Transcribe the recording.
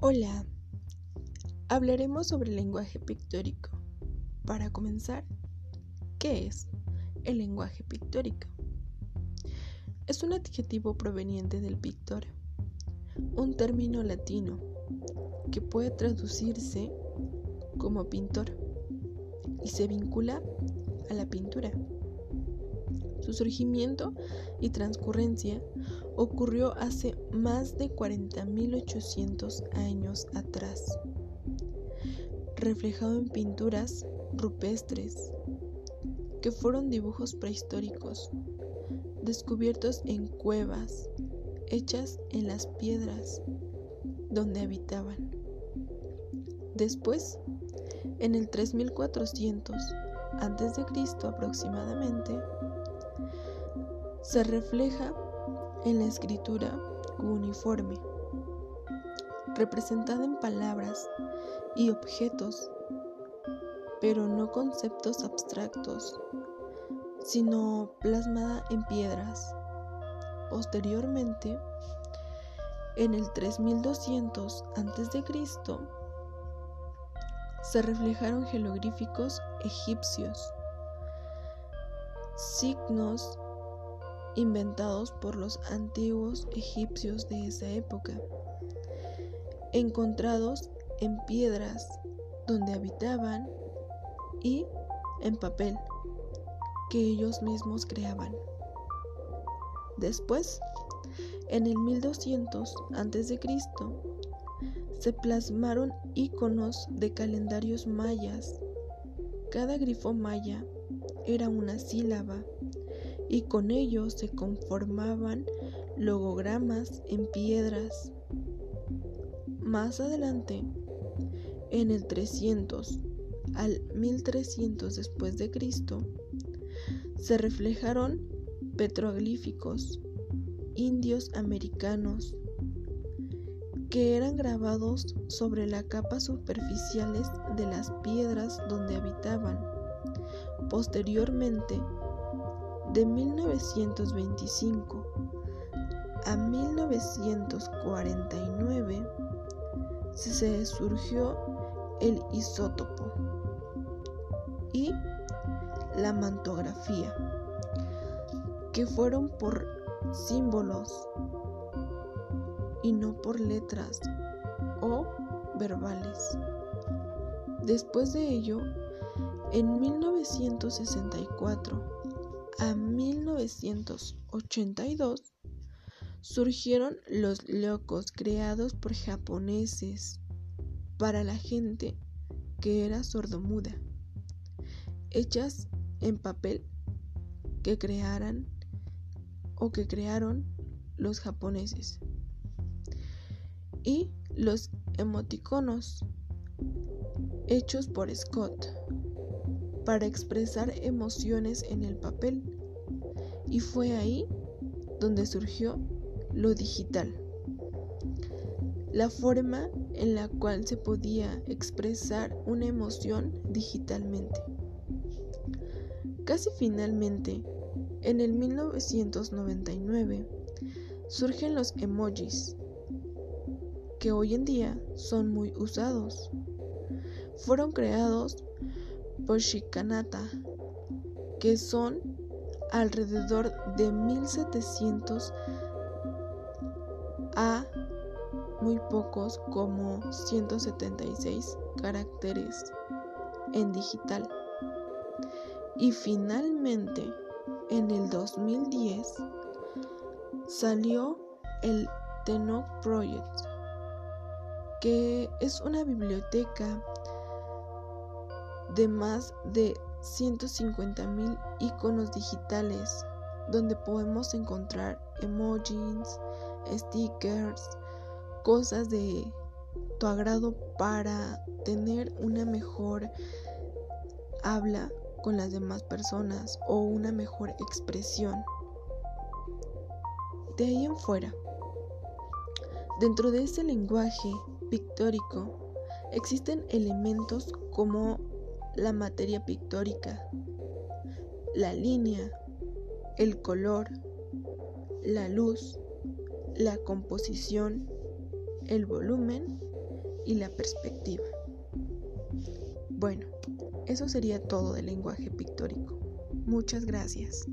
Hola, hablaremos sobre el lenguaje pictórico. Para comenzar, ¿qué es el lenguaje pictórico? Es un adjetivo proveniente del pictor, un término latino que puede traducirse como pintor y se vincula a la pintura. Su surgimiento y transcurrencia ocurrió hace más de 40.800 años atrás, reflejado en pinturas rupestres, que fueron dibujos prehistóricos, descubiertos en cuevas, hechas en las piedras donde habitaban. Después, en el 3400 a.C. aproximadamente, se refleja en la escritura uniforme, representada en palabras y objetos, pero no conceptos abstractos, sino plasmada en piedras. Posteriormente, en el 3200 a.C., se reflejaron jeroglíficos egipcios, signos inventados por los antiguos egipcios de esa época, encontrados en piedras donde habitaban y en papel que ellos mismos creaban. Después, en el 1200 a.C., se plasmaron iconos de calendarios mayas. Cada grifo maya era una sílaba y con ellos se conformaban logogramas en piedras. Más adelante, en el 300 al 1300 después de Cristo, se reflejaron petroglíficos indios americanos que eran grabados sobre la capa superficiales de las piedras donde habitaban. Posteriormente, de 1925 a 1949 se surgió el isótopo y la mantografía, que fueron por símbolos y no por letras o verbales. Después de ello, en 1964, a 1982 surgieron los locos creados por japoneses para la gente que era sordomuda, hechas en papel que crearan o que crearon los japoneses. Y los emoticonos hechos por Scott para expresar emociones en el papel. Y fue ahí donde surgió lo digital, la forma en la cual se podía expresar una emoción digitalmente. Casi finalmente, en el 1999, surgen los emojis, que hoy en día son muy usados. Fueron creados por Shikanata, que son alrededor de 1700 a muy pocos como 176 caracteres en digital. Y finalmente, en el 2010, salió el Tenok Project, que es una biblioteca de más de 150.000 iconos digitales donde podemos encontrar emojis, stickers, cosas de tu agrado para tener una mejor habla con las demás personas o una mejor expresión. De ahí en fuera, dentro de ese lenguaje pictórico existen elementos como la materia pictórica, la línea, el color, la luz, la composición, el volumen y la perspectiva. Bueno, eso sería todo del lenguaje pictórico. Muchas gracias.